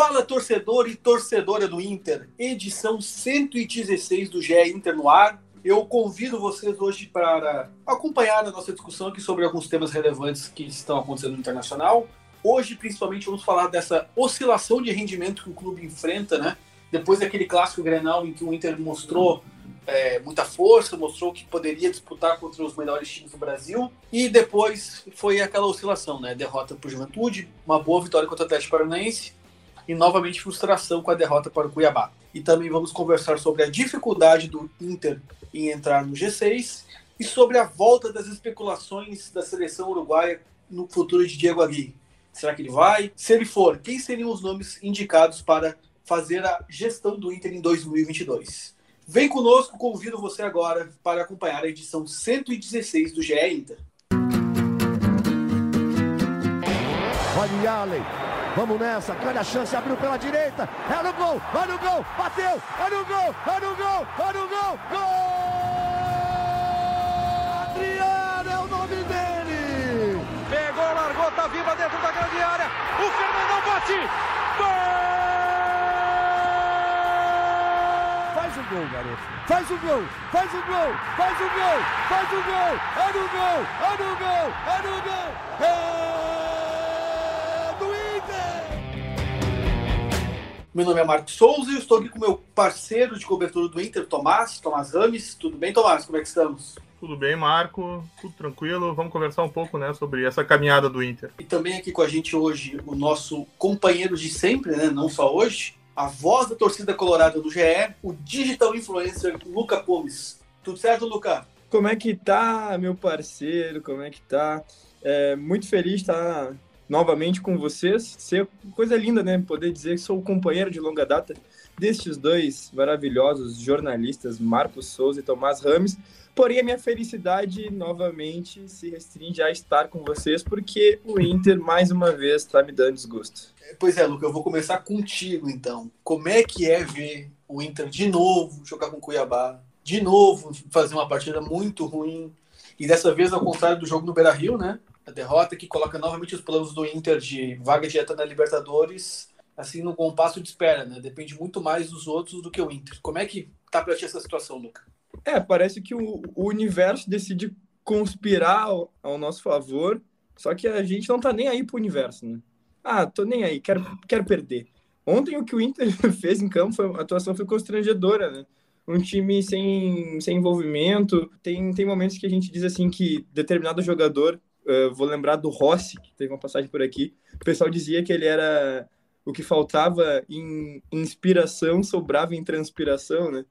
Fala torcedor e torcedora do Inter, edição 116 do GE Inter no ar. Eu convido vocês hoje para acompanhar a nossa discussão aqui sobre alguns temas relevantes que estão acontecendo no internacional. Hoje, principalmente, vamos falar dessa oscilação de rendimento que o clube enfrenta, né? Depois daquele clássico Grenal em que o Inter mostrou é, muita força, mostrou que poderia disputar contra os melhores times do Brasil. E depois foi aquela oscilação, né? Derrota para o Juventude, uma boa vitória contra o Atlético Paranaense e novamente frustração com a derrota para o Cuiabá. E também vamos conversar sobre a dificuldade do Inter em entrar no G6 e sobre a volta das especulações da seleção uruguaia no futuro de Diego Aguirre. Será que ele vai? Se ele for, quem seriam os nomes indicados para fazer a gestão do Inter em 2022? Vem conosco, convido você agora para acompanhar a edição 116 do GE Inter. Vamos nessa, grande a chance, abriu pela direita, é no gol, vai no gol, bateu, é no gol, é no gol, é no gol, gol! Adriano é o nome dele! Pegou, largou, tá viva dentro da grande área, o Fernandão bate, gol! Faz o gol, garoto. Faz o gol, faz o gol, faz o gol, faz o gol. É no gol, é no gol, é no gol. É Meu nome é Marcos Souza e estou aqui com meu parceiro de cobertura do Inter, Tomás, Tomás Rames. Tudo bem, Tomás? Como é que estamos? Tudo bem, Marco? Tudo tranquilo? Vamos conversar um pouco né, sobre essa caminhada do Inter. E também aqui com a gente hoje o nosso companheiro de sempre, né? Não só hoje, a voz da torcida colorada do GE, o digital influencer Luca Gomes. Tudo certo, Luca? Como é que tá, meu parceiro? Como é que tá? É, muito feliz de estar novamente com vocês. Ser coisa linda, né? Poder dizer que sou o companheiro de longa data destes dois maravilhosos jornalistas, Marcos Souza e Tomás Rames. Porém, a minha felicidade novamente se restringe a estar com vocês, porque o Inter, mais uma vez, está me dando desgosto. Pois é, Luca, eu vou começar contigo então. Como é que é ver o Inter de novo jogar com o Cuiabá? De novo fazer uma partida muito ruim. E dessa vez, ao contrário do jogo no Beira Rio, né? A derrota que coloca novamente os planos do Inter de vaga direta na Libertadores, assim, no compasso de espera, né? Depende muito mais dos outros do que o Inter. Como é que tá pra ti essa situação, Luca? É, parece que o, o universo decide conspirar ao, ao, nosso favor, só que a gente não tá nem aí pro universo, né? Ah, tô nem aí, quero, quero perder. Ontem o que o Inter fez em campo, foi, a atuação foi constrangedora, né? Um time sem, sem envolvimento. Tem, tem momentos que a gente diz assim que determinado jogador, uh, vou lembrar do Rossi, que teve uma passagem por aqui, o pessoal dizia que ele era o que faltava em inspiração sobrava em transpiração, né?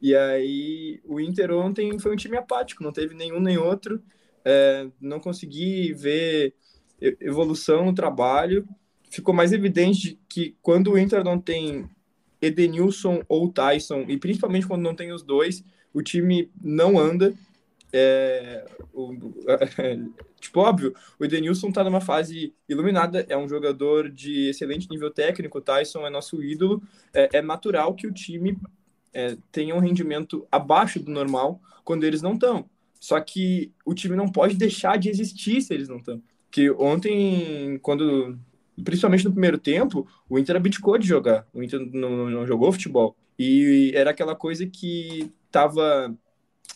E aí o Inter ontem foi um time apático, não teve nenhum nem outro, é, não consegui ver evolução no trabalho. Ficou mais evidente que quando o Inter não tem Edenilson ou Tyson, e principalmente quando não tem os dois, o time não anda. É, o, tipo, óbvio, o Edenilson tá numa fase iluminada, é um jogador de excelente nível técnico, o Tyson é nosso ídolo, é, é natural que o time é, tenham um rendimento abaixo do normal quando eles não estão. Só que o time não pode deixar de existir se eles não estão. Que ontem, quando principalmente no primeiro tempo, o Inter abdicou de jogar. O Inter não, não jogou futebol. E era aquela coisa que tava.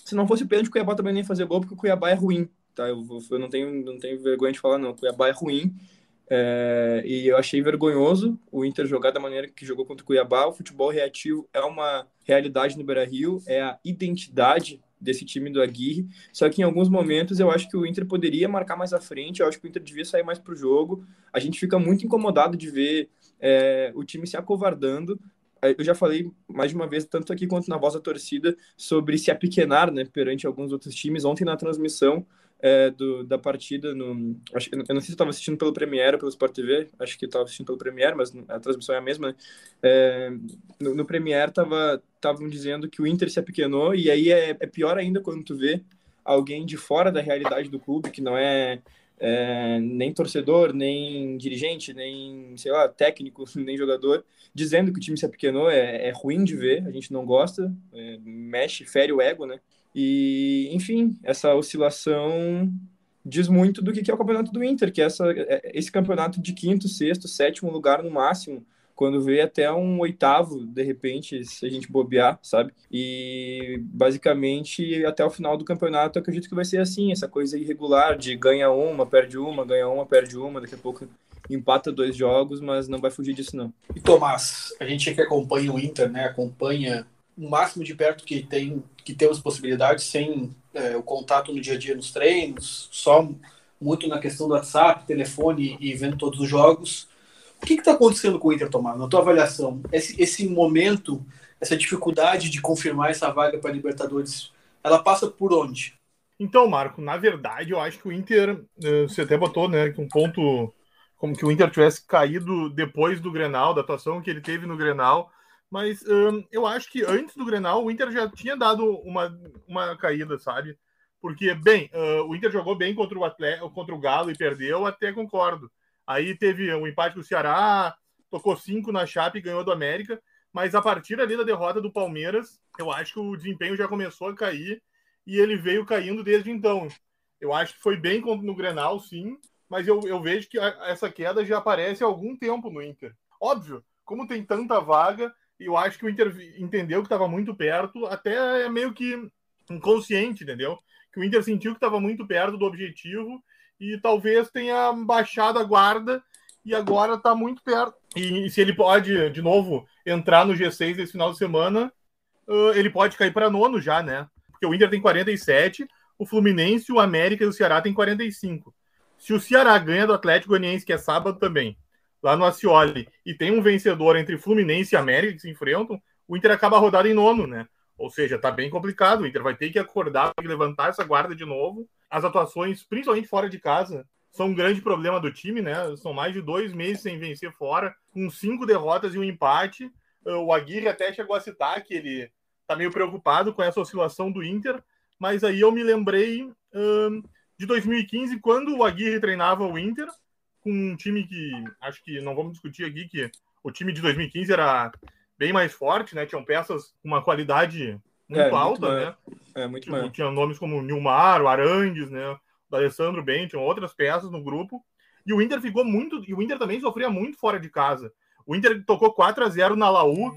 Se não fosse o pênalti, o Cuiabá também nem fazer gol, porque o Cuiabá é ruim. Tá? Eu, eu não, tenho, não tenho vergonha de falar, não. Cuiabá é ruim. É, e eu achei vergonhoso o Inter jogar da maneira que jogou contra o Cuiabá. O futebol reativo é uma realidade no Beira Rio, é a identidade desse time do Aguirre. Só que em alguns momentos eu acho que o Inter poderia marcar mais à frente, eu acho que o Inter devia sair mais para o jogo. A gente fica muito incomodado de ver é, o time se acovardando. É, eu já falei mais de uma vez, tanto aqui quanto na voz da torcida, sobre se apequenar né, perante alguns outros times. Ontem na transmissão, é, do, da partida no. Acho, eu não sei se estava assistindo pelo Premiere ou pelo Sport TV, acho que estava assistindo pelo Premiere, mas a transmissão é a mesma, né? É, no, no Premiere estavam dizendo que o Inter se apequenou, e aí é, é, pior ainda quando tu vê alguém de fora da realidade do clube, que não é, é nem torcedor, nem dirigente, nem, sei lá, técnico, nem jogador, dizendo que o time se apequenou, é, é ruim de ver, a gente não gosta, é, mexe, fere o ego, né? E, enfim, essa oscilação diz muito do que é o campeonato do Inter, que é essa, é, esse campeonato de quinto, sexto, sétimo lugar no máximo, quando vê até um oitavo, de repente, se a gente bobear, sabe? E basicamente até o final do campeonato eu acredito que vai ser assim, essa coisa irregular de ganha uma, perde uma, ganha uma, perde uma, daqui a pouco empata dois jogos, mas não vai fugir disso não. E Tomás, a gente que acompanha o Inter, né, acompanha o máximo de perto que tem que temos possibilidades sem é, o contato no dia a dia nos treinos, só muito na questão do WhatsApp, telefone e vendo todos os jogos. O que está acontecendo com o Inter, Tomás? Na tua avaliação, esse, esse momento, essa dificuldade de confirmar essa vaga para Libertadores, ela passa por onde? Então, Marco, na verdade, eu acho que o Inter, eh, você até botou, né, um ponto como que o Inter tivesse caído depois do Grenal, da atuação que ele teve no Grenal, mas um, eu acho que antes do Grenal o Inter já tinha dado uma, uma caída, sabe? Porque, bem, uh, o Inter jogou bem contra o, Atlético, contra o Galo e perdeu, até concordo. Aí teve um empate com o Ceará, tocou cinco na Chape e ganhou do América. Mas a partir ali da derrota do Palmeiras, eu acho que o desempenho já começou a cair e ele veio caindo desde então. Eu acho que foi bem no Grenal, sim, mas eu, eu vejo que a, essa queda já aparece há algum tempo no Inter. Óbvio, como tem tanta vaga, eu acho que o Inter entendeu que estava muito perto, até é meio que inconsciente, entendeu? Que o Inter sentiu que estava muito perto do objetivo e talvez tenha baixado a guarda e agora está muito perto. E, e, se ele pode, de novo, entrar no G6 esse final de semana, uh, ele pode cair para nono já, né? Porque o Inter tem 47, o Fluminense, o América e o Ceará tem 45. Se o Ceará ganha do Atlético Goianiense, que é sábado também, lá no Acioli, e tem um vencedor entre Fluminense e América que se enfrentam, o Inter acaba a rodada em nono, né? Ou seja, tá bem complicado. O Inter vai ter que acordar, e levantar essa guarda de novo. As atuações, principalmente fora de casa, são um grande problema do time, né? São mais de dois meses sem vencer fora, com cinco derrotas e um empate. O Aguirre até chegou a citar que ele tá meio preocupado com essa oscilação do Inter, mas aí eu me lembrei hum, de 2015, quando o Aguirre treinava o Inter, com um time que acho que não vamos discutir aqui, que o time de 2015 era bem mais forte, né? Tinham peças com uma qualidade muito é, alta, muito né? É, muito tipo. Tinha nomes como Nilmar, o Arangues, né? O Alessandro bem, tinham outras peças no grupo. E o Inter ficou muito. E o Inter também sofria muito fora de casa. O Inter tocou 4 a 0 na Laú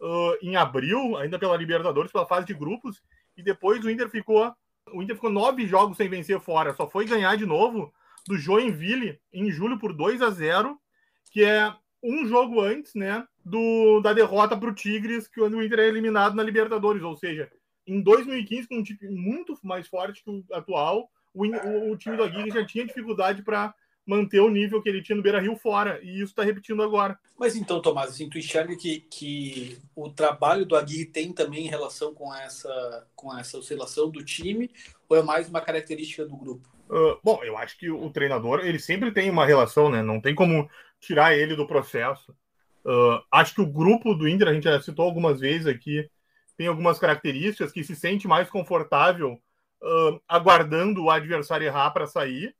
uh, em abril, ainda pela Libertadores, pela fase de grupos. E depois o Inter ficou. O Inter ficou nove jogos sem vencer fora. Só foi ganhar de novo do Joinville em julho por 2 a 0 que é um jogo antes, né, do, da derrota para o Tigres, que o Inter é eliminado na Libertadores. Ou seja, em 2015, com um time muito mais forte que o atual, o, o, o time do Aguirre já tinha dificuldade para manter o nível que ele tinha no Beira Rio fora, e isso está repetindo agora. Mas então, Tomás, assim, tu enxerga que, que o trabalho do Aguirre tem também em relação com essa, com essa oscilação do time, ou é mais uma característica do grupo? Bom, eu acho que o treinador ele sempre tem uma relação, né? Não tem como tirar ele do processo. Uh, acho que o grupo do Inter, a gente já citou algumas vezes aqui, tem algumas características que se sente mais confortável uh, aguardando o adversário errar para sair.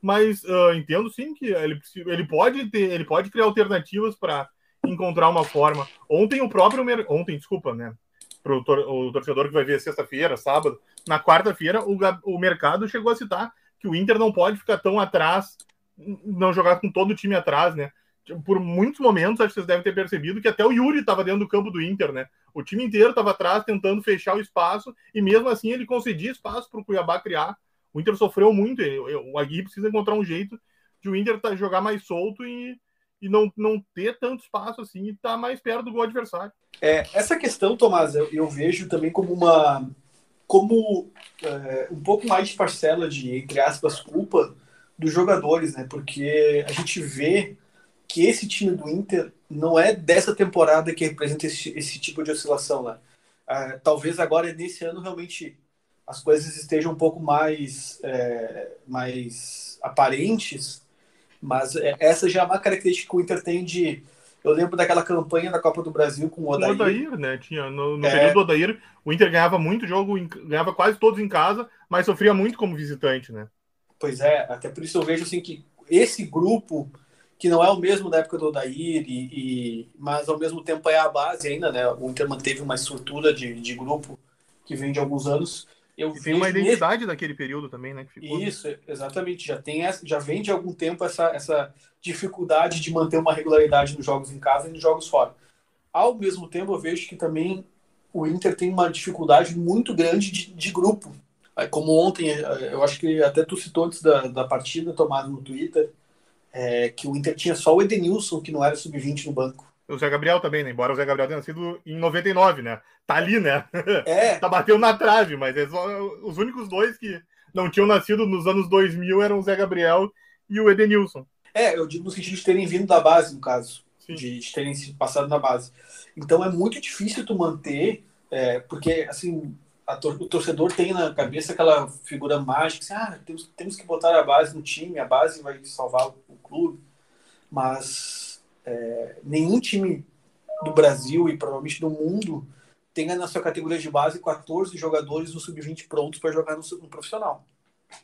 Mas entendo sim que ele, ele pode ter, ele pode criar alternativas para encontrar uma forma. Ontem o próprio ontem, desculpa, né? Para o torcedor que vai ver sexta-feira, sábado, na quarta-feira o, o mercado chegou a citar que o Inter não pode ficar tão atrás, não jogar com todo o time atrás, né? Por muitos momentos, acho que vocês devem ter percebido que até o Yuri estava dentro do campo do Inter, né? O time inteiro estava atrás, tentando fechar o espaço, e mesmo assim ele concedia espaço para o Cuiabá criar. O Inter sofreu muito, o Aguirre precisa encontrar um jeito de o Inter tá, jogar mais solto e, e não, não ter tanto espaço assim e estar tá mais perto do gol adversário. É, essa questão, Tomás, eu, eu vejo também como uma, como é, um pouco mais de parcela de, entre aspas, culpa dos jogadores, né? Porque a gente vê que esse time do Inter não é dessa temporada que representa esse, esse tipo de oscilação lá. Né? Ah, talvez agora, nesse ano, realmente as coisas estejam um pouco mais, é, mais aparentes, mas é, essa já é uma característica que o Inter tem de eu lembro daquela campanha da Copa do Brasil com o Odair. O Odair, né? Tinha, no, no é... período do Odair, o Inter ganhava muito jogo, ganhava quase todos em casa, mas sofria muito como visitante, né? Pois é, até por isso eu vejo assim que esse grupo, que não é o mesmo da época do Odair, e, e, mas ao mesmo tempo é a base ainda, né? O Inter manteve uma estrutura de, de grupo que vem de alguns anos. Eu e tem uma identidade daquele período também, né? Isso, exatamente. Já tem essa, já vem de algum tempo essa, essa dificuldade de manter uma regularidade nos jogos em casa e nos jogos fora. Ao mesmo tempo, eu vejo que também o Inter tem uma dificuldade muito grande de, de grupo. Como ontem, eh, eu acho que até tu citou antes da, da partida, tomado no Twitter, é, que o Inter tinha só o Edenilson, que não era sub-20 no banco. O Zé Gabriel também, né? Embora o Zé Gabriel tenha nascido em 99, né? Tá ali, né? É. tá batendo na trave, mas é só, os únicos dois que não tinham nascido nos anos 2000 eram o Zé Gabriel e o Edenilson. É, eu digo no sentido de terem vindo da base, no caso. De, de, terem passado na base. Então é muito difícil tu manter, é, porque assim, tor o torcedor tem na cabeça aquela figura mágica, assim, ah, temos, temos que botar a base no time, a base vai salvar o, o clube. Mas é, nenhum time do Brasil e provavelmente do mundo tenha na sua categoria de base 14 jogadores do sub-20 prontos para jogar no, no, profissional.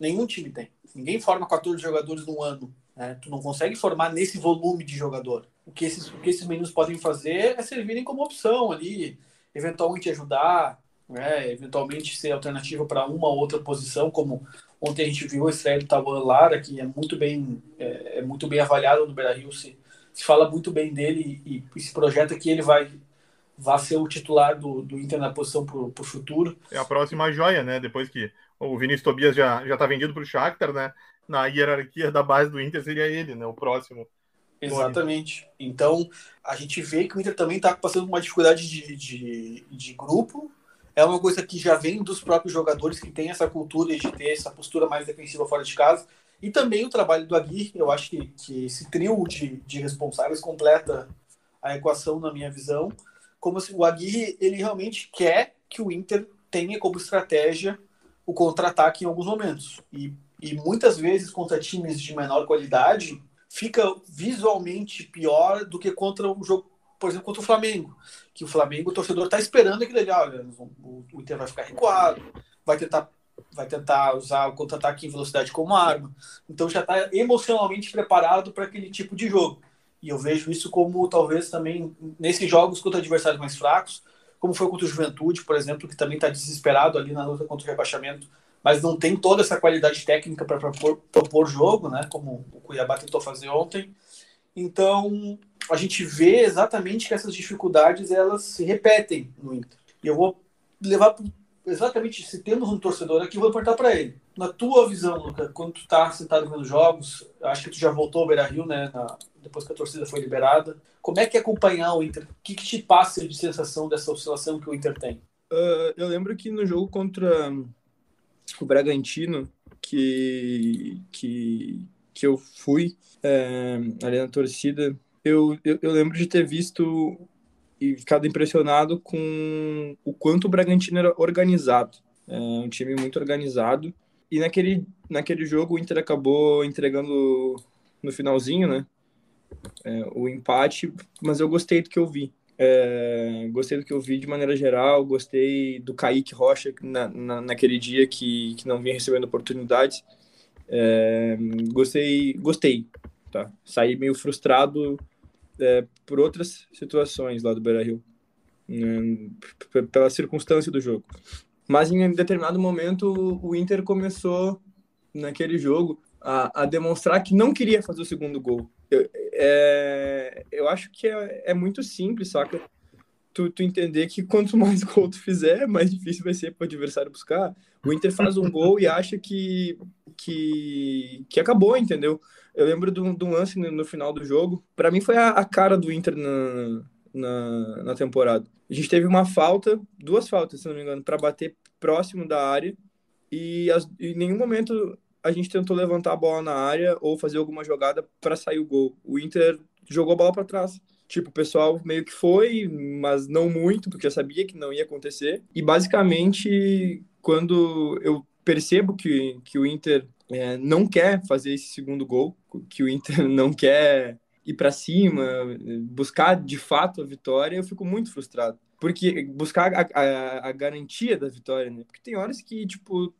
Nenhum time tem. Ninguém forma 14 jogadores no ano. Né? Tu não consegue formar nesse volume de jogador. O que esses, o que esses meninos podem fazer é servirem como opção ali, eventualmente ajudar, né? eventualmente ser alternativa para uma ou outra posição, como ontem a gente viu a estreia do Tawan Lara, que é muito bem, é, é muito bem avaliado no Beira-Rio, se, se fala muito bem dele e, e se projeta que ele vai vai ser o titular do, do Inter na posição para o futuro. É a próxima joia, né? Depois que o Vinícius Tobias já já está vendido para o Shakhtar, né? Na hierarquia da base do Inter seria ele, né? O próximo. Exatamente. Então a gente vê que o Inter também está passando uma dificuldade de, de, de grupo. É uma coisa que já vem dos próprios jogadores que têm essa cultura de ter essa postura mais defensiva fora de casa. E também o trabalho do Aguirre, eu acho que, que esse trio de, de responsáveis completa a equação na minha visão como se o Aguirre ele realmente quer que o Inter tenha como estratégia o contra-ataque em alguns momentos. E, e muitas vezes contra times de menor qualidade fica visualmente pior do que contra o jogo, por exemplo, contra o Flamengo. Que o Flamengo, o torcedor está esperando aquilo ali, olha, o, o Inter vai ficar recuado, vai tentar vai tentar usar o contra-ataque em velocidade como arma. Então já está emocionalmente preparado para aquele tipo de jogo. E eu vejo isso como talvez também nesses jogos contra adversários mais fracos, como foi contra o Juventude, por exemplo, que também está desesperado ali na luta contra o rebaixamento, mas não tem toda essa qualidade técnica para propor, propor jogo, né? Como o Cuiabá tentou fazer ontem. Então a gente vê exatamente que essas dificuldades elas se repetem no Inter. E eu vou levar exatamente se temos um torcedor aqui, vou perguntar para ele. Na tua visão, Luca, quando tu tá sentado vendo jogos, acho que tu já voltou ao Beira-Rio, né, na, depois que a torcida foi liberada. Como é que é acompanhar o Inter? O que, que te passa de sensação dessa oscilação que o Inter tem? Uh, eu lembro que no jogo contra o Bragantino, que, que, que eu fui é, ali na torcida, eu, eu, eu lembro de ter visto ficado impressionado com o quanto o Bragantino era organizado. É um time muito organizado. E naquele, naquele jogo o Inter acabou entregando no finalzinho, né? É, o empate, mas eu gostei do que eu vi. É, gostei do que eu vi de maneira geral, gostei do Kaique Rocha na, na, naquele dia que, que não vinha recebendo oportunidades. É, gostei, gostei, tá? Saí meio frustrado é, por outras situações lá do Beira-Rio, né, pela circunstância do jogo. Mas em determinado momento o Inter começou naquele jogo a, a demonstrar que não queria fazer o segundo gol. Eu, é, eu acho que é, é muito simples, saca? Tu, tu, entender que quanto mais gol tu fizer, mais difícil vai ser para o adversário buscar. O Inter faz um gol e acha que, que, que acabou, entendeu? Eu lembro de um, de um lance no, no, final do jogo. Para mim foi a, a, cara do Inter na, na, na, temporada. A gente teve uma falta, duas faltas, se não me engano, para bater próximo da área. E as, em nenhum momento a gente tentou levantar a bola na área ou fazer alguma jogada para sair o gol. O Inter jogou a bola para trás. Tipo, o pessoal meio que foi, mas não muito, porque eu sabia que não ia acontecer. E basicamente, quando eu percebo que, que o Inter é, não quer fazer esse segundo gol, que o Inter não quer ir para cima, buscar de fato a vitória, eu fico muito frustrado. Porque buscar a, a, a garantia da vitória, né? Porque tem horas que, tipo,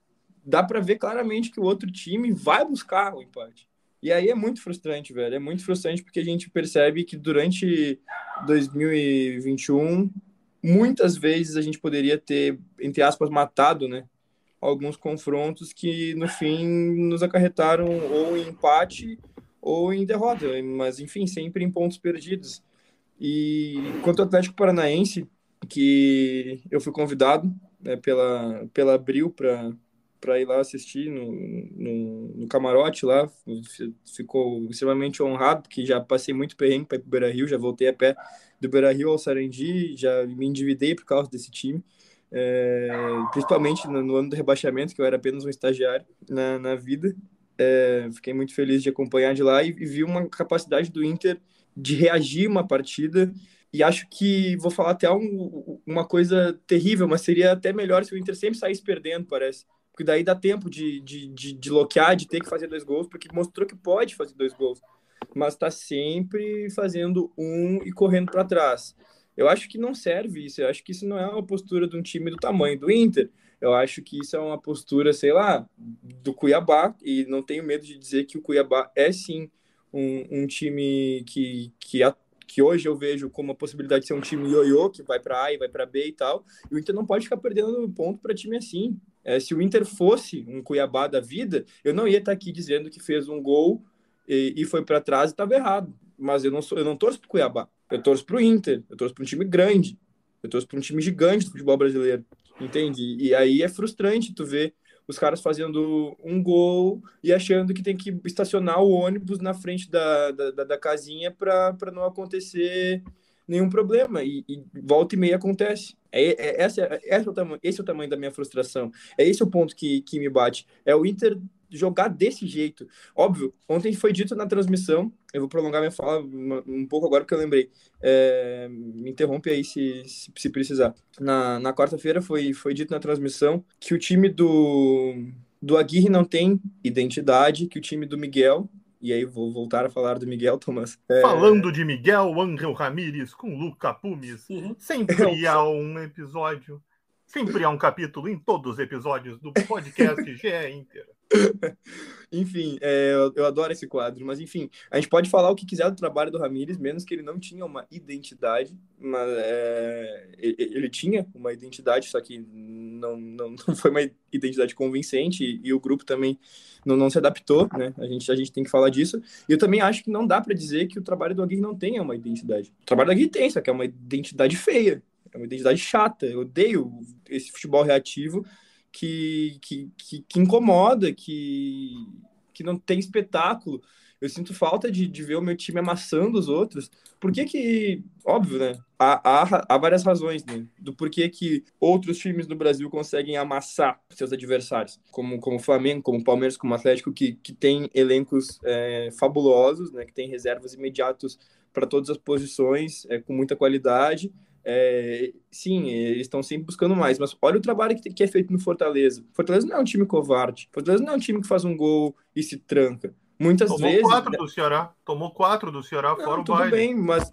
dá para ver claramente que o outro time vai buscar o empate. E aí é muito frustrante, velho. É muito frustrante porque a gente percebe que durante 2021, muitas vezes a gente poderia ter, entre aspas, matado, né? alguns confrontos que no fim nos acarretaram ou em empate ou em derrota, mas enfim, sempre em pontos perdidos. E quanto ao Atlético Paranaense, que eu fui convidado né, pela, pela Abril para para ir lá assistir no, no, no, camarote lá, ficou extremamente honrado, porque já passei muito perrengue para o Beira Rio, já voltei a pé do Beira Rio ao Sarandi, já me endividei por causa desse time, é, principalmente no, no, ano do rebaixamento, que eu era apenas um estagiário na, na vida. É, fiquei muito feliz de acompanhar de lá e, e vi uma capacidade do Inter de reagir uma partida e acho que vou falar até um, uma coisa terrível, mas seria até melhor se o Inter sempre saísse perdendo, parece. Porque daí dá tempo de, de, de, de bloquear, de ter que fazer dois gols, porque mostrou que pode fazer dois gols. Mas está sempre fazendo um e correndo para trás. Eu acho que não serve isso. Eu acho que isso não é uma postura de um time do tamanho do Inter. Eu acho que isso é uma postura, sei lá, do Cuiabá. E não tenho medo de dizer que o Cuiabá é sim um, um time que, que que hoje eu vejo como a possibilidade de ser um time ioiô, que vai para A e vai para B e tal. E o Inter não pode ficar perdendo ponto para time assim. É, se o Inter fosse um Cuiabá da vida, eu não ia estar aqui dizendo que fez um gol e, e foi para trás e estava errado. Mas eu não sou, eu não torço para Cuiabá. Eu torço para o Inter. Eu torço para um time grande. Eu torço para um time gigante do futebol brasileiro. Entende? E aí é frustrante tu ver os caras fazendo um gol e achando que tem que estacionar o ônibus na frente da, da, da, da casinha para não acontecer nenhum problema. E, e, volta e meia acontece. É, é, essa, é, esse, é o tamanho, esse é o tamanho da minha frustração. É esse o ponto que, que me bate. É o Inter jogar desse jeito. Óbvio, ontem foi dito na transmissão, eu vou prolongar minha fala um pouco agora porque eu lembrei. É, me interrompe aí se, se, se precisar. Na, na quarta-feira foi, foi dito na transmissão que o time do, do Aguirre não tem identidade, que o time do Miguel e aí vou voltar a falar do Miguel Thomas. É... Falando de Miguel Angel Ramírez com Luca Pumes, uhum. sempre há um episódio, sempre há um capítulo em todos os episódios do podcast GE Inter. enfim, é, eu, adoro esse quadro, mas enfim, a gente pode falar o que quiser do trabalho do Ramires, menos que ele não tinha uma identidade, mas é, ele, tinha uma identidade, só que não, não, não foi uma identidade convincente e, e o grupo também não, não se adaptou, né? A gente, a gente tem que falar disso. E eu também acho que não dá para dizer que o trabalho do Aguirre não tenha uma identidade. O trabalho do Aguirre tem, só que é uma identidade feia, é uma identidade chata. Eu odeio esse futebol reativo que, que, que, que incomoda, que, que não tem espetáculo. Eu sinto falta de, de ver o meu time amassando os outros. Por que que, óbvio, né? Há, há, há várias razões, né? Do porquê que outros times do Brasil conseguem amassar seus adversários. Como, como o Flamengo, como o Palmeiras, como o Atlético, que, que tem elencos é, fabulosos, né? Que tem reservas imediatos para todas as posições, é, com muita qualidade é, sim, eles estão sempre buscando mais, mas olha o trabalho que, que é feito no Fortaleza. Fortaleza não é um time covarde. Fortaleza não é um time que faz um gol e se tranca. Muitas Tomou vezes. Tomou quatro do Ceará. Tomou quatro do Ceará não, fora o tudo baile. bem, mas,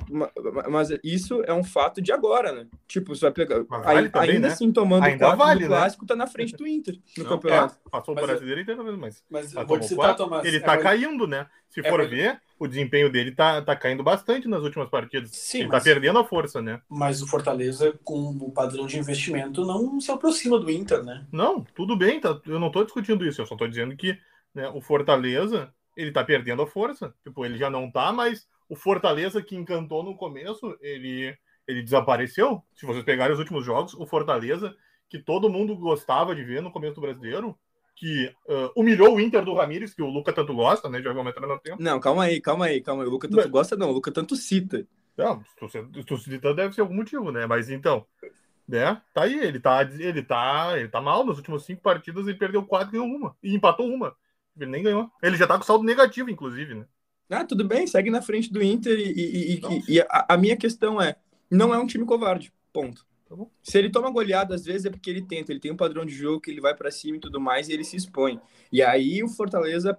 mas isso é um fato de agora, né? Tipo, você vai pegar. Vale também, ainda né? assim, tomando ainda quatro vale, no né? clássico, tá na frente do Inter no não, campeonato. É, passou o brasileiro inteiro mesmo, mas. Mas tá, vou citar, quatro, Tomás, ele é tá caindo, né? Se é for ver, o desempenho dele tá, tá caindo bastante nas últimas partidas. Sim, ele tá mas... tá perdendo a força, né? Mas o Fortaleza, com o padrão de investimento, não se aproxima do Inter, né? Não, tudo bem, tá, eu não tô discutindo isso, eu só tô dizendo que né, o Fortaleza ele tá perdendo a força. Tipo, ele já não tá, mas o Fortaleza que encantou no começo, ele, ele desapareceu. Se vocês pegarem os últimos jogos, o Fortaleza, que todo mundo gostava de ver no começo do brasileiro, que uh, humilhou o Inter do Ramires, que o Luca tanto gosta, né? Já vamos entrar no tempo. Não, calma aí, calma aí, calma aí. O Luca tanto Mas... gosta, não. O Luca tanto cita. Não, se tu citando deve ser algum motivo, né? Mas então, né? Tá aí, ele tá, ele tá, ele tá mal nas últimas cinco partidas, ele perdeu quatro e ganhou uma. E empatou uma. Ele nem ganhou. Ele já tá com saldo negativo, inclusive, né? Ah, tudo bem, segue na frente do Inter e, e, e, e a, a, minha questão é, não é um time covarde, ponto. Tá se ele toma goleada, às vezes é porque ele tenta, ele tem um padrão de jogo que ele vai para cima e tudo mais, e ele se expõe. E aí o Fortaleza,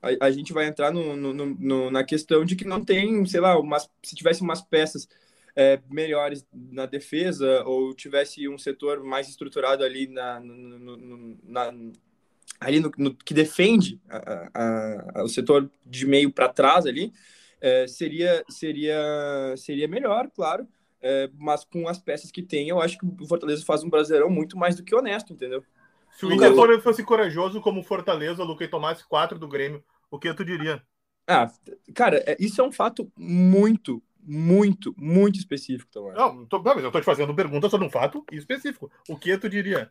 a, a gente vai entrar no, no, no, na questão de que não tem, sei lá, umas, se tivesse umas peças é, melhores na defesa, ou tivesse um setor mais estruturado ali na, na ali no, no que defende a, a, a, o setor de meio para trás ali, é, seria, seria, seria melhor, claro, é, mas com as peças que tem, eu acho que o Fortaleza faz um brasileirão muito mais do que honesto, entendeu? Se o Inter fosse corajoso como Fortaleza, Luca, e tomasse quatro do Grêmio, o que tu diria? Ah, cara, é, isso é um fato muito, muito, muito específico, Tomás. Não, tô, mas eu tô te fazendo pergunta sobre um fato específico. O que tu diria?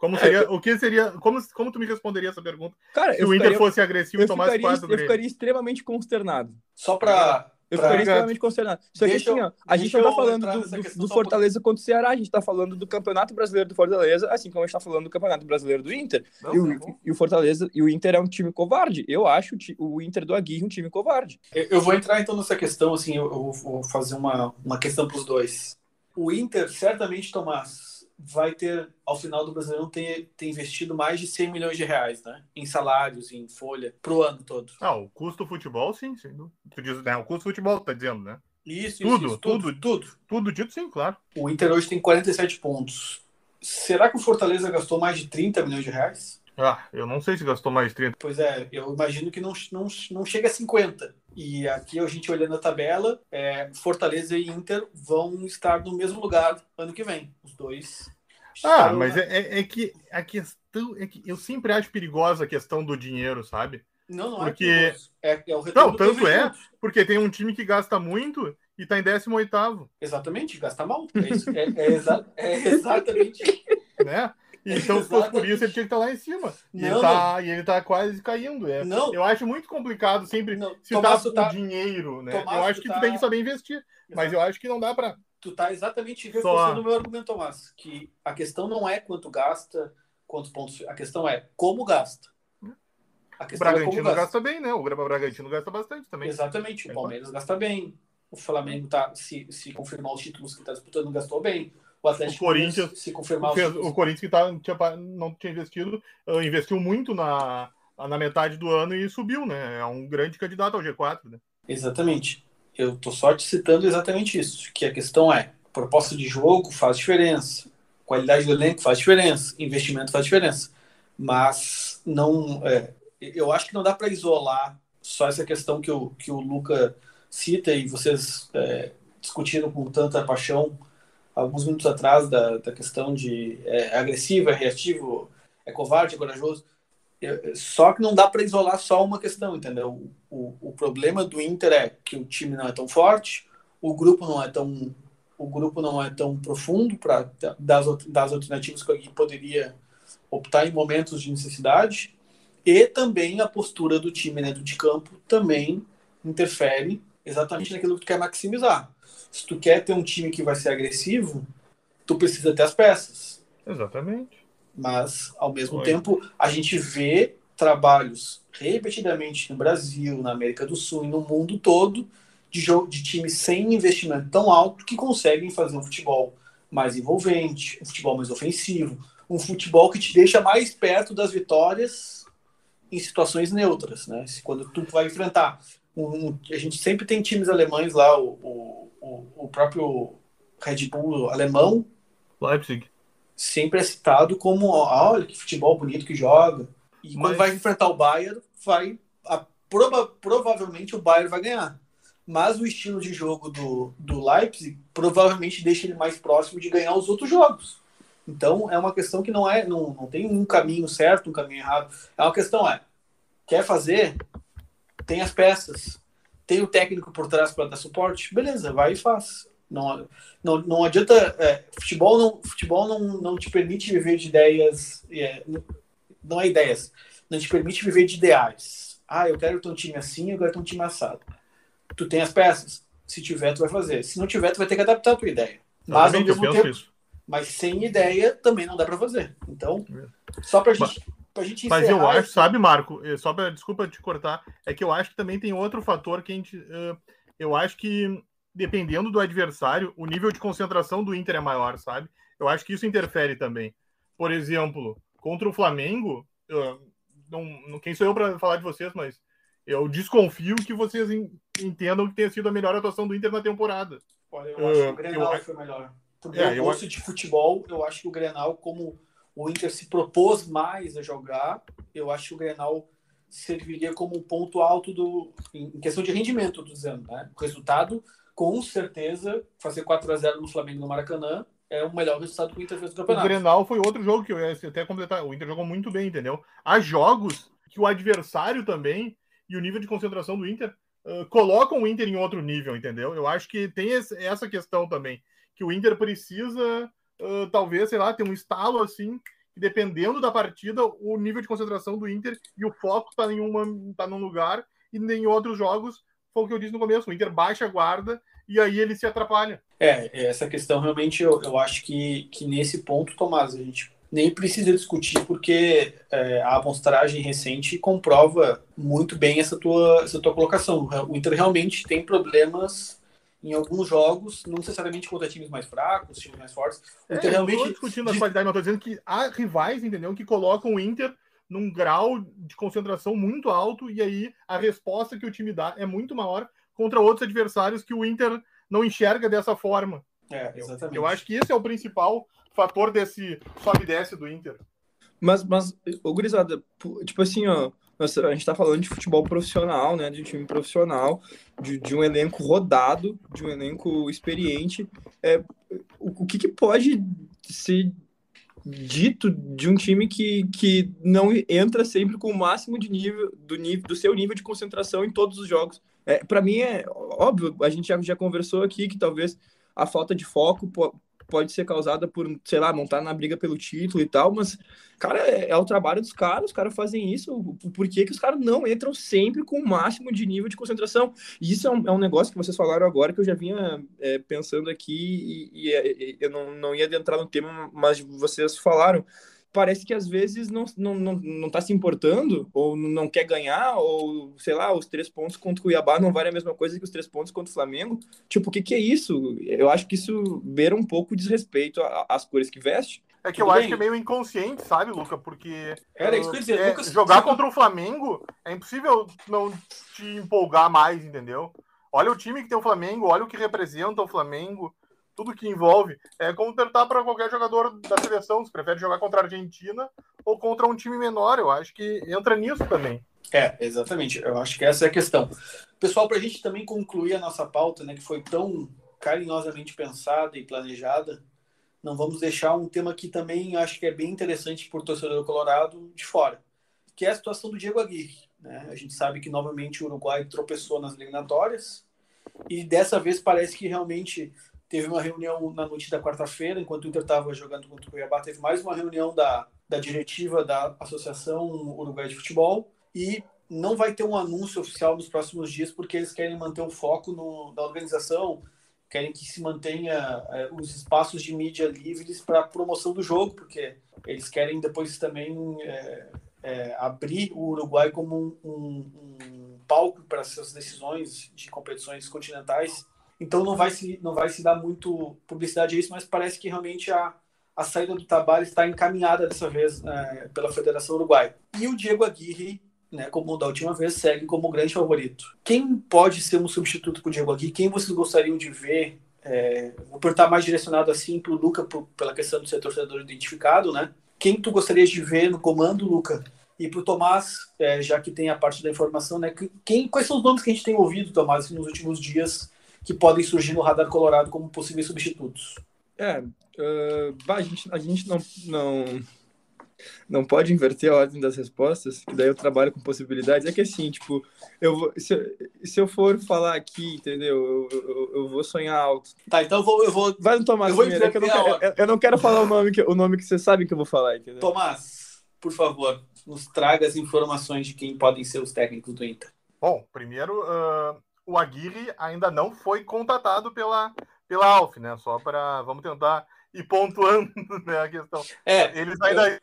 Como seria, é, eu... o que seria, como, como tu me responderia essa pergunta? Cara, se o Inter fosse agressivo e tomasse ficaria, quatro Eu ficaria extremamente consternado. Só para eu ficaria extremamente consternado. Só que assim, ó, a gente não tá falando do, do, do Fortaleza contra o Ceará, a gente tá falando do Campeonato Brasileiro do Fortaleza, assim como a gente tá falando do Campeonato Brasileiro do Inter. Não, e, o, e, o, Fortaleza e o Inter é um time covarde. Eu acho o Inter do Aguirre um time covarde. Eu, eu vou entrar então nessa questão, assim, eu, eu vou fazer uma, uma questão para os dois. O Inter certamente, Tomás, vai ter, ao final do Brasileirão, ter, ter investido mais de 100 milhões de reais, né? Em salários, em folha, pro ano todo. Ah, o custo do futebol, sim, sim. Tu diz, né? O custo do futebol, tá dizendo, né? Isso, tudo, isso, tudo, tudo, tudo. Tudo dito, sim, claro. O Inter hoje tem 47 pontos. Será que o Fortaleza gastou mais de 30 milhões de reais? Ah, eu não sei se gastou mais de 30. Pois é, eu imagino que não, não, não chega a 50. E aqui a gente olhando a tabela, é, Fortaleza e Inter vão estar no mesmo lugar ano que vem. Os dois. Ah, mas é, é, é, que a questão é que eu sempre acho perigosa a questão do dinheiro, sabe? Não, não é porque... é, é, é o retorno Não, tanto é, porque tem um time que gasta muito e tá em 18 Exatamente, gasta mal. É, isso, é, é, exa é exatamente. né? Então, se fosse por isso, ele tinha que estar lá em cima. E, não, ele, tá, e ele tá quase caindo. É. Não. Eu acho muito complicado sempre não. citar o tá... dinheiro, né? Tomás, eu acho que tu, tá... tem que saber investir. Exato. Mas eu acho que não dá para tu tá exatamente reforçando Só... o meu argumento, Tomás, que a questão não é quanto gasta, quantos pontos, a questão é como gasta. A o Bragantino é gasta. gasta. bem, né? O Bragantino gasta bastante também. Exatamente, o Palmeiras gasta bem. O Flamengo tá, se, se confirmar os títulos que está disputando, gastou bem. O Atlético o Corinthians, se confirmar o, o Corinthians que tá, tinha, não tinha investido, investiu muito na, na metade do ano e subiu, né? É um grande candidato ao G4, né? Exatamente. Eu estou só te citando exatamente isso, que a questão é, proposta de jogo faz diferença, qualidade do elenco faz diferença, investimento faz diferença, mas não, é, eu acho que não dá para isolar só essa questão que o, que o Luca cita e vocês é, discutiram com tanta paixão alguns minutos atrás da, da questão de é, agressivo, é reativo, é covarde, é corajoso. Só que não dá para isolar só uma questão, entendeu? O, o, problema do Inter é que o time não é tão forte, o grupo não é tão o grupo não é tão profundo para das, das alternativas que alguém poderia optar em momentos de necessidade e também a postura do time dentro de campo também interfere exatamente naquilo que tu quer maximizar. Se tu quer ter um time que vai ser agressivo, tu precisa ter as peças. Exatamente. Mas, ao mesmo tempo, a gente vê trabalhos repetidamente no Brasil, na América do Sul e no mundo todo de, jogo, de times sem investimento tão alto que conseguem fazer um futebol mais envolvente, um futebol mais ofensivo, um futebol que te deixa mais perto das vitórias em situações neutras, né? Quando tu vai enfrentar um, a gente sempre tem times alemães lá, o, o, o próprio Red Bull alemão, Leipzig, sempre é citado como, olha que futebol bonito que joga. E Mas... quando vai enfrentar o Bayern, vai a, prova, provavelmente o Bayern vai ganhar. Mas o estilo de jogo do, do Leipzig provavelmente deixa ele mais próximo de ganhar os outros jogos. Então é uma questão que não é, não, não tem um caminho certo, um caminho errado. É uma questão é, quer fazer, tem as peças, tem o técnico por trás para dar suporte, beleza, vai e faz. Não, não, não adianta. É, futebol não, futebol não, não te permite viver de ideias. É, não é ideias. Não te permite viver de ideais. Ah, eu quero ter um time assim, eu quero ter um time assado. Tu tem as peças? Se tiver, tu vai fazer. Se não tiver, tu vai ter que adaptar a tua ideia. Mas, ao mesmo tempo, mas sem ideia também não dá para fazer. Então, só pra gente. Pra gente mas eu acho, sabe, Marco, eh, só pra, desculpa te cortar, é que eu acho que também tem outro fator que a gente. Uh, eu acho que dependendo do adversário, o nível de concentração do Inter é maior, sabe? Eu acho que isso interfere também. Por exemplo, contra o Flamengo, eu, não, quem sou eu para falar de vocês, mas eu desconfio que vocês entendam que tenha sido a melhor atuação do Inter na temporada. Olha, eu acho que o Grenal eu, foi melhor. Pro é, eu gosto de futebol, eu acho que o Grenal, como o Inter se propôs mais a jogar, eu acho que o Grenal serviria como um ponto alto do em questão de rendimento, tô dizendo, né? O resultado com certeza, fazer 4 a 0 no Flamengo no Maracanã é o melhor resultado que o Inter fez no O campeonato. Grenal foi outro jogo que eu ia até completar. O Inter jogou muito bem, entendeu? Há jogos que o adversário também e o nível de concentração do Inter uh, colocam o Inter em outro nível, entendeu? Eu acho que tem esse, essa questão também, que o Inter precisa, uh, talvez, sei lá, ter um estalo assim, que dependendo da partida, o nível de concentração do Inter e o foco tá em, uma, tá num lugar, e em outros jogos, foi o que eu disse no começo, o Inter baixa a guarda e aí ele se atrapalha. É, essa questão realmente eu, eu acho que, que nesse ponto, Tomás, a gente nem precisa discutir, porque é, a amostragem recente comprova muito bem essa tua, essa tua colocação. O Inter realmente tem problemas em alguns jogos, não necessariamente contra times mais fracos, times mais fortes. É, eu realmente. não tô discutindo a qualidade, mas tô dizendo que há rivais, entendeu? Que colocam o Inter num grau de concentração muito alto e aí a resposta que o time dá é muito maior contra outros adversários que o Inter não enxerga dessa forma. É, exatamente. Eu acho que esse é o principal fator desse sobe e desce do Inter. Mas, mas, ô, gurizada, tipo assim, ó, nossa, a gente tá falando de futebol profissional, né, de um time profissional, de, de um elenco rodado, de um elenco experiente. É, o, o que, que pode ser dito de um time que, que não entra sempre com o máximo de nível do, nível, do seu nível de concentração em todos os jogos? É, para mim é óbvio, a gente já, já conversou aqui que talvez a falta de foco pode ser causada por, sei lá, não estar na briga pelo título e tal, mas, cara, é, é o trabalho dos caras, os caras fazem isso, por que, que os caras não entram sempre com o máximo de nível de concentração? E isso é um, é um negócio que vocês falaram agora que eu já vinha é, pensando aqui e, e, é, eu não, não ia adentrar no tema, mas vocês falaram. Parece que às vezes não, não, não, não tá se importando, ou não quer ganhar, ou sei lá, os três pontos contra o Cuiabá não vale a mesma coisa que os três pontos contra o Flamengo. Tipo, o que, que é isso? Eu acho que isso beira um pouco o desrespeito às cores que veste. É que Tudo eu acho bem. que é meio inconsciente, sabe, Luca? Porque Era isso que eu dizer, é, Lucas- jogar contra o Flamengo é impossível não te empolgar mais, entendeu? Olha o time que tem o Flamengo, olha o que representa o Flamengo, tudo que envolve. É como tentar para qualquer jogador da seleção, se prefere jogar contra a Argentina ou contra um time menor. Eu acho que entra nisso também. É, exatamente. Eu acho que essa é a questão. Pessoal, para a gente também concluir a nossa pauta, né, que foi tão carinhosamente pensada e planejada, não vamos deixar um tema que também acho que é bem interessante o torcedor colorado de fora, que é a situação do Diego Aguirre. Né? A gente sabe que novamente o Uruguai tropeçou nas eliminatórias e dessa vez parece que realmente teve uma reunião na noite da quarta-feira, enquanto o Inter estava jogando contra o Cuiabá, teve mais uma reunião da, da diretiva da Associação Uruguai de Futebol e não vai ter um anúncio oficial nos próximos dias porque eles querem manter o foco no, da organização, querem que se mantenha é, os espaços de mídia livres para promoção do jogo, porque eles querem depois também é, é, abrir o Uruguai como um, um, um palco para essas decisões de competições continentais. Então não vai se não vai se dar muito publicidade a isso, mas parece que realmente a, a saída do Tabárez está encaminhada dessa vez é, pela Federação Uruguai. E o Diego Aguirre né, como da última vez, segue como grande favorito. Quem pode ser um substituto para o Diego Aguirre? Quem vocês gostariam de ver? É, vou perguntar mais direcionado assim para o Luca, por, pela questão de ser torcedor identificado, né? Quem tu gostarias de ver no comando, Luca? E para o Tomás, é, já que tem a parte da informação, né? Quem, quais são os nomes que a gente tem ouvido, Tomás, nos últimos dias que podem surgir no radar colorado como possíveis substitutos? É, uh, a gente, a gente não, não, não pode inverter a ordem das respostas, que daí eu trabalho com possibilidades. É que assim, tipo, eu vou, se, eu, se eu for falar aqui, entendeu? Eu, eu, eu vou sonhar alto. Tá, então eu vou. Eu vou Vai no Tomás eu vou primeiro, é que eu, não quero, eu, eu não quero falar o nome que, o nome que você sabe que eu vou falar, entendeu? Tomás, por favor, nos traga as informações de quem podem ser os técnicos do Inter. Bom, primeiro, uh, o Aguirre ainda não foi contatado pela, pela Alf, né? Só para. Vamos tentar ir pontuando né, a questão. É, Eles ainda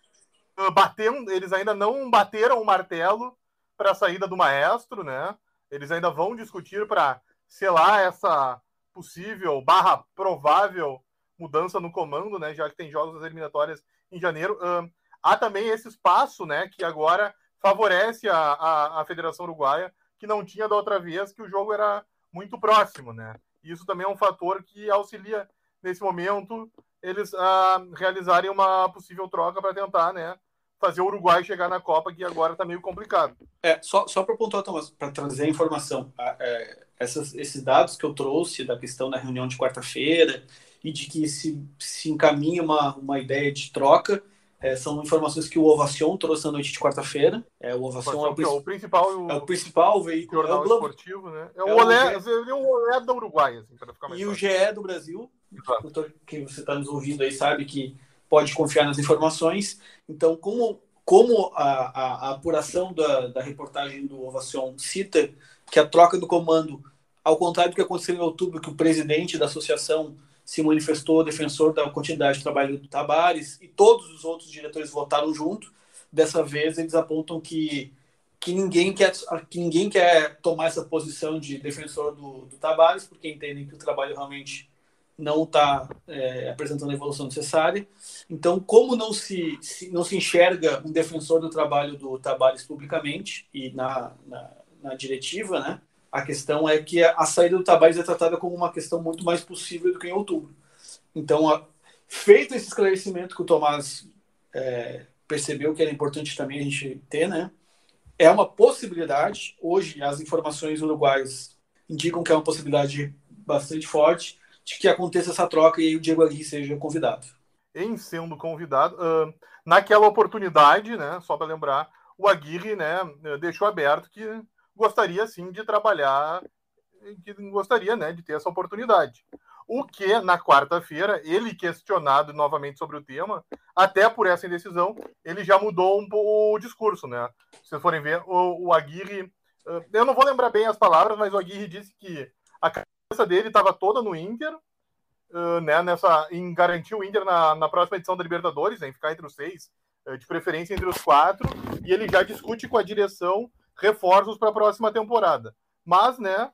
uh, bateram, eles ainda não bateram o martelo para a saída do maestro, né? Eles ainda vão discutir para selar essa possível barra provável mudança no comando, né? Já que tem jogos das eliminatórias em janeiro. Uh, há também esse espaço, né? Que agora favorece a, a, a Federação Uruguaia, que não tinha da outra vez, que o jogo era muito próximo, né? Isso também é um fator que auxilia nesse momento eles uh, realizarem uma possível troca para tentar, né? Fazer o Uruguai chegar na Copa, que agora está meio complicado. É, só, só para pontuar, Thomas, para trazer a informação, é, essas, esses dados que eu trouxe da questão da reunião de quarta-feira e de que se, se encaminha uma, uma ideia de troca. É, são informações que o Ovacion trouxe na noite de quarta-feira. É, o Ovacion é o, é o, principal. O, é o principal veículo. Jornal é o esportivo, né? É o, é Olé, o, o Olé da Uruguai, assim, para ficar mais E o GE do Brasil, que você está nos ouvindo aí, sabe que pode confiar nas informações. Então, como, como a, a, a apuração da, da reportagem do Ovacion cita que a troca do comando, ao contrário do que aconteceu em outubro, que o presidente da associação se manifestou defensor da continuidade de trabalho do Tabares e todos os outros diretores votaram junto. Dessa vez eles apontam que, que, ninguém, quer, que ninguém quer tomar essa posição de defensor do, do Tabares, porque entendem que o trabalho realmente não está é, apresentando a evolução necessária. Então, como não se, se, não se enxerga um defensor do trabalho do Tabares publicamente e na, na, na diretiva, né? A questão é que a saída do Tabajs é tratada como uma questão muito mais possível do que em outubro. Então, a, feito esse esclarecimento que o Tomás é, percebeu que era importante também a gente ter, né? É uma possibilidade. Hoje, as informações uruguaias indicam que é uma possibilidade bastante forte de que aconteça essa troca e o Diego Aguirre seja convidado. Em sendo convidado, uh, naquela oportunidade, né? Só para lembrar, o Aguirre, né? Deixou aberto que gostaria sim de trabalhar, que gostaria né, de ter essa oportunidade. O que, na quarta-feira, ele questionado novamente sobre o tema, até por essa indecisão, ele já mudou um pouco o discurso, né? Se vocês forem ver, o, o Aguirre. Eu não vou lembrar bem as palavras, mas o Aguirre disse que a cabeça dele estava toda no Inter, né, nessa, em garantir o Inter na, na próxima edição da Libertadores, em ficar entre os seis, de preferência entre os quatro, e ele já discute com a direção reforços para a próxima temporada. Mas, né,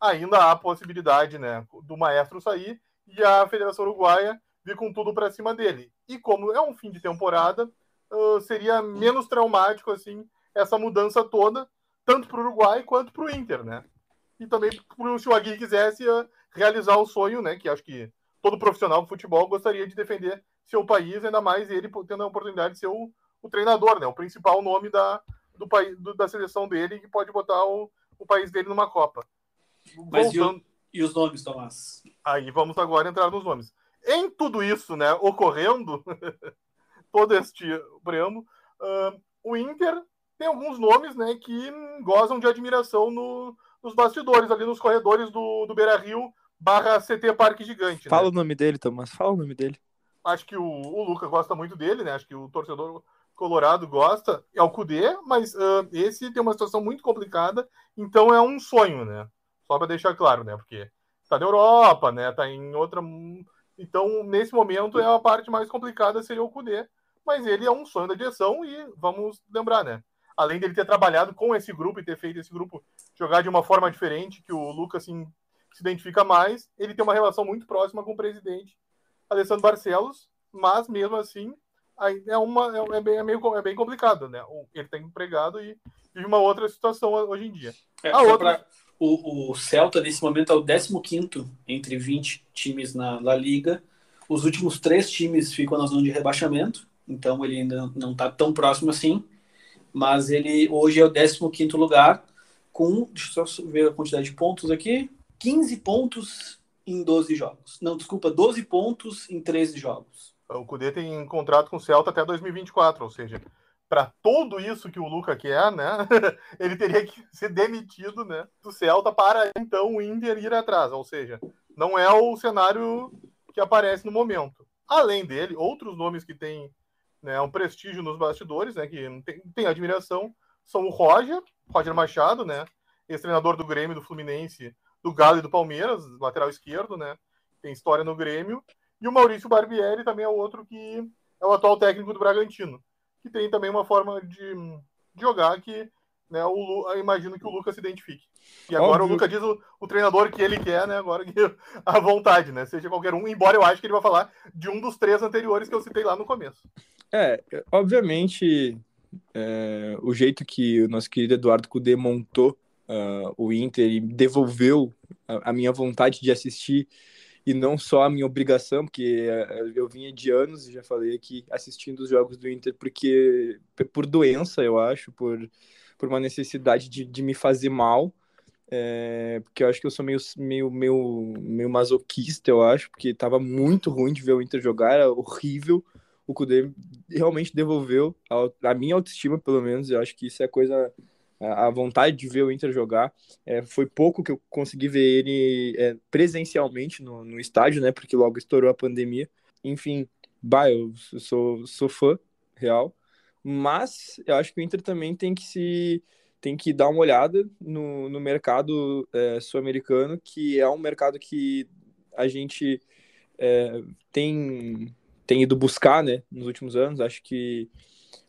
ainda há a possibilidade, né, do maestro sair e a Federação Uruguaia vir com tudo para cima dele. E como é um fim de temporada, uh, seria menos traumático assim essa mudança toda, tanto para o Uruguai quanto para o Inter, né? E também se o Aguirre quisesse realizar o sonho, né, que acho que todo profissional do futebol gostaria de defender seu país, ainda mais ele tendo a oportunidade de ser o, o treinador, né, o principal nome da, do país do, da seleção dele que pode botar o, o país dele numa Copa. Mas Voltando... e, o, e, os nomes, Tomás? Aí vamos agora entrar nos nomes. Em tudo isso, né, ocorrendo, todo este preâmbulo, uh, o Inter tem alguns nomes, né, que gozam de admiração no, nos bastidores, ali nos corredores do, do Beira-Rio barra CT Parque Gigante. Né? Fala né? o nome dele, Tomás, fala o nome dele. Acho que o, o Lucas gosta muito dele, né, acho que o torcedor Colorado gosta, é o Cudê, mas uh, esse tem uma situação muito complicada, então é um sonho, né? Só para deixar claro, né? Porque tá na Europa, né? Tá em outra. Então, nesse momento, é a parte mais complicada seria o Cudê, mas ele é um sonho da direção e vamos lembrar, né? Além dele ter trabalhado com esse grupo e ter feito esse grupo jogar de uma forma diferente, que o Lucas assim, se identifica mais, ele tem uma relação muito próxima com o presidente Alessandro Barcelos, mas mesmo assim é, uma, é, é, bem, é, meio, é bem complicado, né? Ele está empregado e vive uma outra situação hoje em dia. É, a outra... Pra, o, o, Celta, nesse momento, é o 15 entre 20 times na La Liga. Os últimos três times ficam na zona de rebaixamento, então ele ainda não está tão próximo assim. Mas ele hoje é o 15 lugar, com, deixa eu só ver a quantidade de pontos aqui, 15 pontos em 12 jogos. Não, desculpa, 12 pontos em 13 jogos. O Cudê tem contrato com o Celta até 2024, ou seja, para tudo isso que o Luca quer, né? ele teria que ser demitido, né, do Celta para então o Inter ir atrás, ou seja, não é o cenário que aparece no momento. Além dele, outros nomes que têm né, um prestígio nos bastidores, né, que tem, tem admiração, são o Roger, Roger Machado, né, ex-treinador do Grêmio, do Fluminense, do Galo e do Palmeiras, lateral esquerdo, né, tem história no Grêmio, e o Maurício Barbieri também é outro que é o atual técnico do Bragantino, que tem também uma forma de, de jogar que né, o, eu imagino que o Lucas se identifique. E agora Óbvio. o Lucas diz o, o, treinador que ele quer, né? Agora que à vontade, né? Seja qualquer um, embora eu acho que ele vai falar de um dos três anteriores que eu citei lá no começo. É, obviamente, é, o jeito que o nosso querido Eduardo Cudê montou uh, o Inter e devolveu a, a minha vontade de assistir e não só a minha obrigação, porque eh, eu vinha de anos, e já falei aqui, assistindo os jogos do Inter, porque por doença, eu acho, por, por uma necessidade de, de me fazer mal, é, porque eu acho que eu sou meio, meio, meio, meio masoquista, eu acho, porque tava muito ruim de ver o Inter jogar, era horrível. O Kudê realmente devolveu a, a minha autoestima, pelo menos. Eu acho que isso é coisa a vontade de ver o Inter jogar. É, foi pouco que eu consegui ver ele é, presencialmente no, no, estádio, né? Porque logo estourou a pandemia. Enfim, bah, eu sou, sou fã real. Mas eu acho que o Inter também tem que se tem que dar uma olhada no, no mercado é, sul-americano, que é um mercado que a gente é, tem, tem ido buscar né, nos últimos anos. Acho que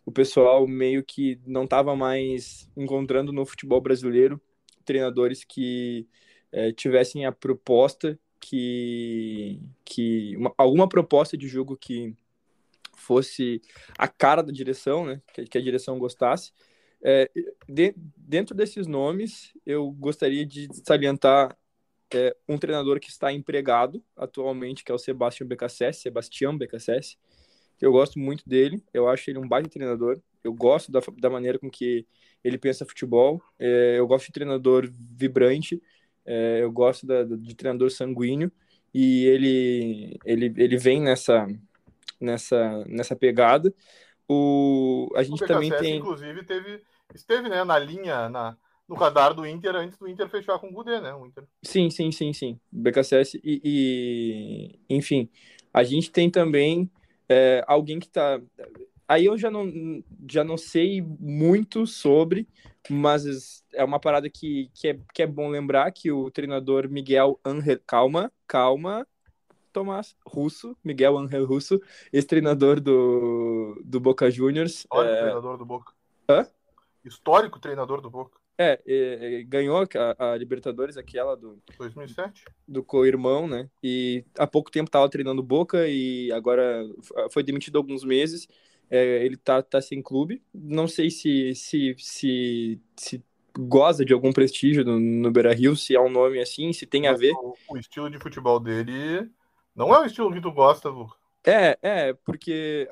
o pessoal meio que não estava mais encontrando no futebol brasileiro treinadores que é, tivessem a proposta que, que uma, alguma proposta de jogo que fosse a cara da direção, né? Que, que a direção gostasse. É, de, dentro desses nomes, eu gostaria de salientar é, um treinador que está empregado atualmente, que é o Sebastião Becassese, Sebastião Becassese, eu gosto muito dele, eu acho ele um baita treinador, eu gosto da, da maneira com que ele pensa futebol, é, eu gosto de treinador vibrante, é, eu gosto da, de treinador sanguíneo, e ele, ele, ele vem nessa, nessa, nessa pegada. O, a gente o também tem. Inclusive, teve, esteve né, na linha, na, no radar do Inter antes do Inter fechar com o Gudê, né? O Inter. Sim, sim, sim, sim. BKSS e, e, enfim, a gente tem também é, alguém que está. Aí eu já não, já não sei muito sobre, mas é uma parada que, que, é, que é bom lembrar que o treinador Miguel Angel. Calma, calma, Tomás Russo, Miguel Angel Russo, ex-treinador do, do Boca Juniors. Olha, é... treinador do Boca. Hã? Histórico treinador do Boca. É, é, ganhou a, a, Libertadores, aquela do 2007, do co-irmão, né? E há pouco tempo tava treinando Boca e agora foi demitido alguns meses. É, ele tá, tá sem clube. Não sei se, se, se, se goza de algum prestígio no, no Beira Rio, se é um nome assim, se tem a ver. O, o, estilo de futebol dele não é o estilo que tu gosta, Lu. É, é, porque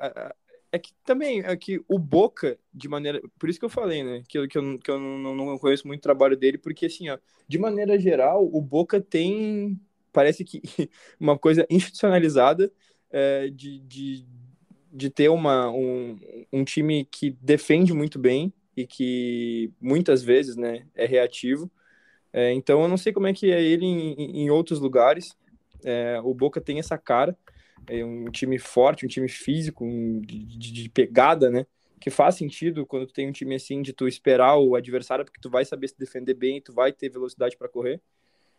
é que também é que o Boca, de maneira. Por isso que eu falei, né? Que eu, que eu, que eu não, não conheço muito o trabalho dele, porque assim, ó, de maneira geral, o Boca tem. Parece que uma coisa institucionalizada é, de, de, de ter uma, um, um time que defende muito bem e que muitas vezes né, é reativo. É, então eu não sei como é que é ele em, em outros lugares. É, o Boca tem essa cara é um time forte, um time físico, um, de, de, pegada, né? Que faz sentido quando tu tem um time assim de tu esperar o adversário, porque tu vai saber se defender bem, tu vai ter velocidade para correr.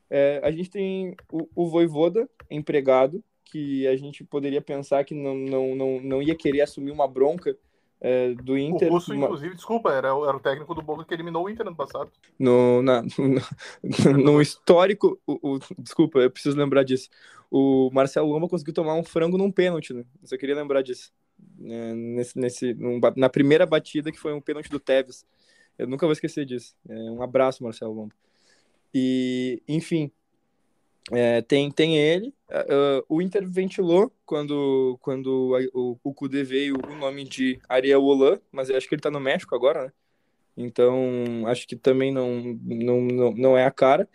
É, a gente tem o, o Voivoda empregado, que a gente poderia pensar que não, não, não, não ia querer assumir uma bronca é, do Inter. O Russo, uma... inclusive, desculpa, era, era o técnico do Boca que eliminou o Inter ano passado. No, na, no, no histórico, o, o, desculpa, eu preciso lembrar disso. O Marcelo Lomba conseguiu tomar um frango num pênalti, né? Eu só queria lembrar disso. É, nesse, nesse, num, na primeira batida, que foi um pênalti do Tevez. Eu nunca vou esquecer disso. É, um abraço, Marcelo Lomba. E, enfim, é, tem, tem ele. Uh, o Inter ventilou quando, quando o, o Kudê veio o nome de Ariel Holan, mas eu acho que ele tá no México agora, né? Então, acho que também não, não, não, não é a cara.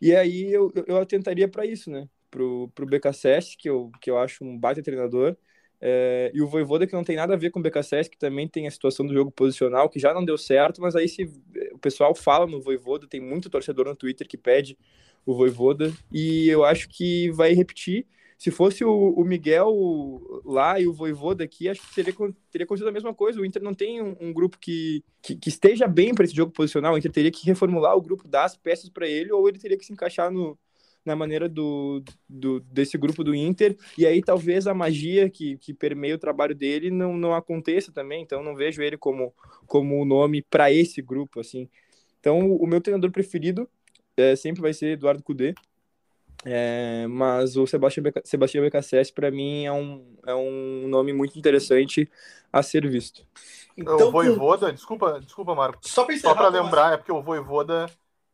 E aí eu, eu atentaria para isso, né? Pro, pro BKSS, que eu, que eu acho um baita treinador. É, e o Voivoda, que não tem nada a ver com o BKSS, que também tem a situação do jogo posicional, que já não deu certo, mas aí se o pessoal fala no Voivoda, tem muito torcedor no Twitter que pede o Voivoda, e eu acho que vai repetir. Se fosse o, o Miguel lá e o Voivoda aqui, acho que teria, teria acontecido a mesma coisa. O Inter não tem um, um grupo que, que, que, esteja bem para esse jogo posicional. O Inter teria que reformular o grupo, dar as peças para ele, ou ele teria que se encaixar no, na maneira do, do, desse grupo do Inter, e aí talvez a magia que, que permeia o trabalho dele não, não aconteça também, então não vejo ele como, como o nome para esse grupo, assim. Então, o meu treinador preferido é, sempre vai ser Eduardo Cudê. É, mas o Sebastião, Sebastião BKSS, para mim, é um, é um nome muito interessante a ser visto. Então, o Voivoda, desculpa, desculpa, Marco. Só para lembrar, é porque o Voivoda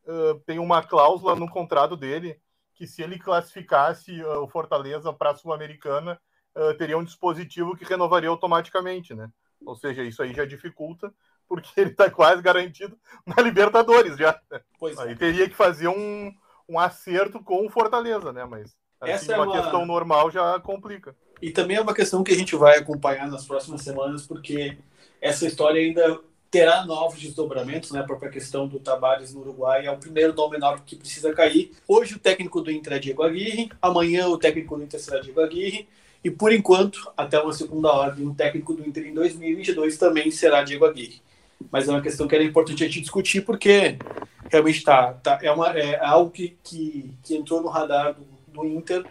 uh, tem uma cláusula no contrato dele que se ele classificasse uh, o Fortaleza para a Sul-Americana, uh, teria um dispositivo que renovaria automaticamente, né? Ou seja, isso aí já dificulta porque ele está quase garantido na Libertadores já. Pois Aí é. teria que fazer um, um acerto com o Fortaleza, né? Mas assim, Essa é uma, uma- questão normal já complica. E também é uma questão que a gente vai acompanhar nas próximas semanas, porque essa história ainda terá novos desdobramentos, né? A própria questão do Tabares no Uruguai é o primeiro nome enorme que precisa cair. Hoje o técnico do Inter é Diego Aguirre, amanhã o técnico do Inter será Diego Aguirre, e por enquanto, até uma segunda ordem, o técnico do Inter em 2022 também será Diego Aguirre. Mas é uma questão que era importante a gente discutir, porque realmente tá, tá é, uma, é algo que, que, que entrou no radar do, do Inter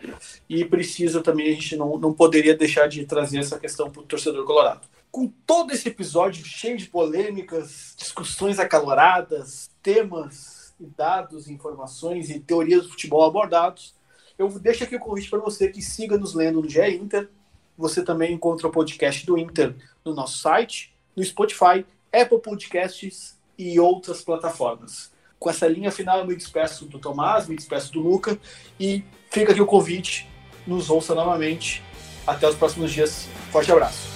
e precisa também, a gente não, não poderia deixar de trazer essa questão para o torcedor colorado. Com todo esse episódio cheio de polêmicas, discussões acaloradas, temas, e dados, informações e teorias do futebol abordados, eu deixo aqui o convite para você que siga nos lendo no GE Inter. Você também encontra o podcast do Inter no nosso site, no Spotify, Apple Podcasts e outras plataformas. Com essa linha final, eu me despeço do Tomás, me despeço do Luca e fica aqui o convite. Nos ouça novamente. Até os próximos dias. Forte abraço.